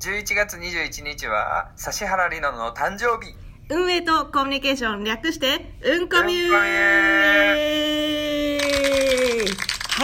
11月21日は指原莉乃の誕生日。運営とコミュニケーション略して、うんこみゅは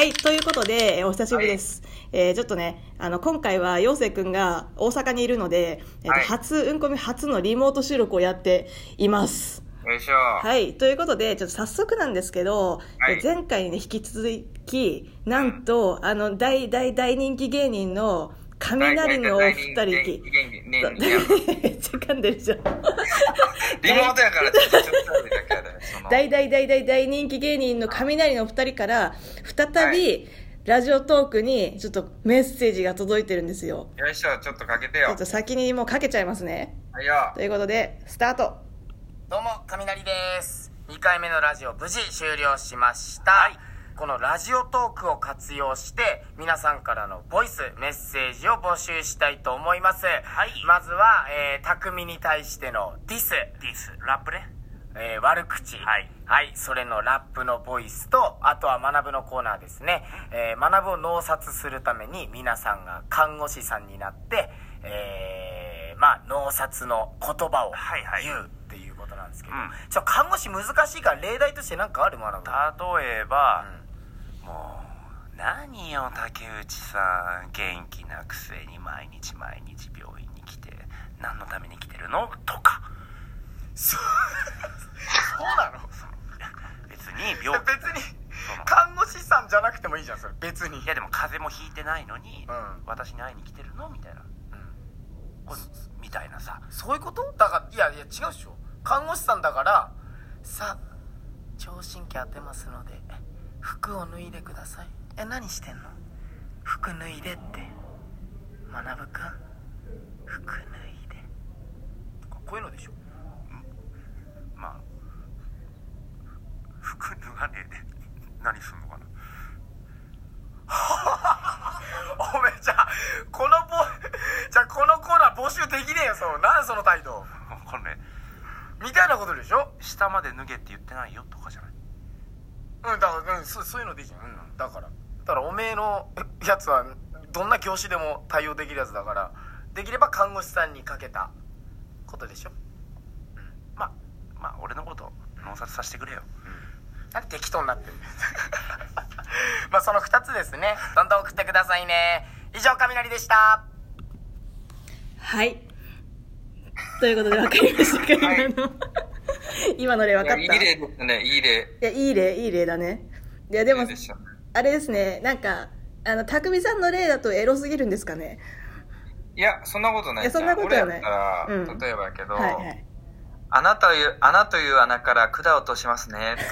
い、ということで、えーお久しぶりです。えーちょっとね、あの、今回は、陽生くんが大阪にいるので、えーとはい。初、うんこみ初のリモート収録をやっています。よいしょ。はい、ということで、ちょっと早速なんですけど、はい。え前回に、ね、引き続き、なんと、あの、大大大人気芸人の雷のお二人き、めっちゃ噛んでるじゃん。リモートやからちょっとちょっとだけやでその大大大大大人気芸人の雷のお二人から再びラジオトークにちょっとメッセージが届いてるんですよよいしょちょっとかけてよちょっと先にもうかけちゃいますねはいよということでスタートどうも、雷です。2回目のラジオ無事終了しました。このラジオトークを活用して、皆さんからのボイス、メッセージを募集したいと思います。はい。まずは、えー、匠に対してのディス。ディス。ラップね。えー、悪口。はい。はい。それのラップのボイスと、あとは学ぶのコーナーですね。えー、学ぶを脳殺するために、皆さんが看護師さんになって、えー、まあ、脳殺の言葉を言うっていうことなんですけど、うんちょ看護師難しいから例題として何かある学ぶ例えば、もう何よ竹内さん。元気なくせに毎日毎日病院に来て何のために来てるの？とか。そう。なの？別に病別に看護師さんじゃなくてもいいじゃんそれ別に。いやでも風邪もひいてないのに、うん。私に会いに来てるの？みたいな、これみたいなさ。そういうこと？だからいやいや違うでしょ。看護師さんだからさあ聴診器当てますので服を脱いでくださいえ何してんの？服脱いでって。学ぶくん服脱いで。とかこういうのでしょ。まあ服脱がねえで。何すんのかな。おめえじゃあこのボじゃあこのコーナー募集できねえよそうなんでその態度。これみたいなことでしょ？下まで脱げって言ってないよとかじゃない。うんだから、うん、そうそういうのでいいじゃん、うん、だからだからおめえの やつはどんな業種でも対応できるやつだからできれば看護師さんにかけたことでしょ。まあまあ俺のこと脳殺させてくれよ。なんで適当になってんだよ まあその2つですね。どんどん送ってくださいね。以上雷でした。はい。ということで分かりました。か、はい。今の今の例分かった。いやいい例ですね。いい例。いやいい例いい例だね。いやでもいい例であれですね。なんかあの匠さんの例だとエロすぎるんですかね？いやそんなことない。いやそんなことはない。例えばやけど、はいはい。穴という穴という穴から管を落としますね。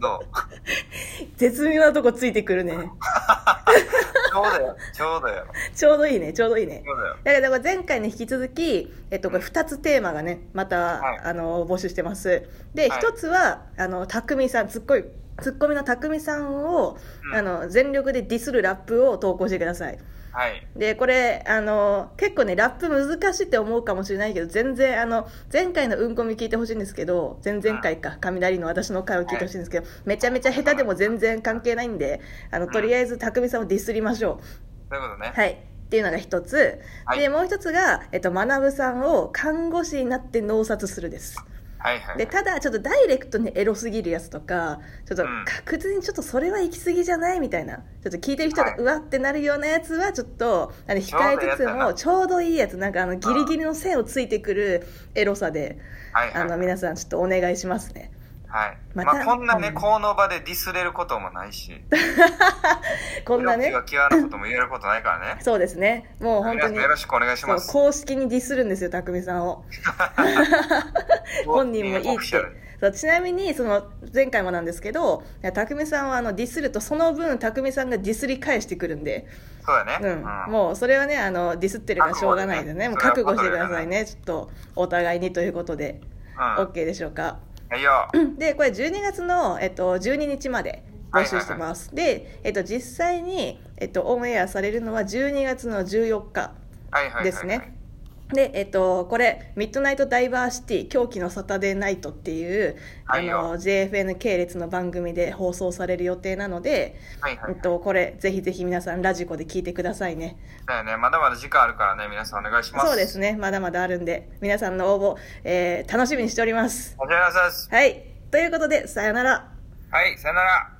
どう？絶妙なとこついてくるね ちょうどよ。ちょうどいいね。ちょうどいいね。ちょうどよ。だからこれ前回に引き続き、えっと、これ2つテーマがねまた、はい。あの募集してます。で、はい。1つはあの匠さんツッコミツッコミの匠さんを、うん。あの全力でディスるラップを投稿してください。はい。でこれあの結構ねラップ難しいって思うかもしれないけど全然あの前回のうんこみ聞いてほしいんですけど前々回か雷の私の回を聞いてほしいんですけど、めちゃめちゃ下手でも全然関係ないんであのとりあえず匠さんをディスりましょう。そういうことね、はい。っていうのが一つ。はい。で、もう一つが、えっと、学さんを看護師になって脳殺するです。はいはい。で、ただ、ちょっとダイレクトにエロすぎるやつとか、ちょっとうん。確実にちょっとそれは行き過ぎじゃないみたいな。ちょっと聞いてる人が、はい。うわってなるようなやつは、ちょっと、あの、控えつつも、ちょうどいいやつ、なんかあの、ギリギリの線をついてくるエロさで、はいはいあの、皆さんちょっとお願いしますね。はい。またまあ、こんなね、うん。この場でディスれることもないし。こんなね。が際なことも言えることないからね。そうですね。もう本当によ。ろしくお願いします。公式にディスるんですよ匠さんを 本人もいいって。そうちなみにその前回もなんですけど匠さんはあのディスるとその分匠さんがディスり返してくるんで、そうだね、うん。もうそれはねあのディスってるからしょうがないんでね。もう覚悟してくださいね。ちょっとお互いにということで、うん。OK でしょうか？はいよ。でこれ12月の、えっと、12日まで募集してます、で、えっと、実際に、えっと、オンエアされるのは12月の14日はいはいはいはいでえっと、これ、ミッドナイトダイバーシティ、狂気のサタデーナイトっていう、はいよあの、JFN 系列の番組で放送される予定なので、はいはいえっと、これ、ぜひぜひ皆さん、ラジコで聞いてくださいね。だよね。まだまだ時間あるからね、皆さんお願いします。そうですね、まだまだあるんで、皆さんの応募、えー楽しみにしております。お願いします。はい。ということで、さよなら。はい、さよなら。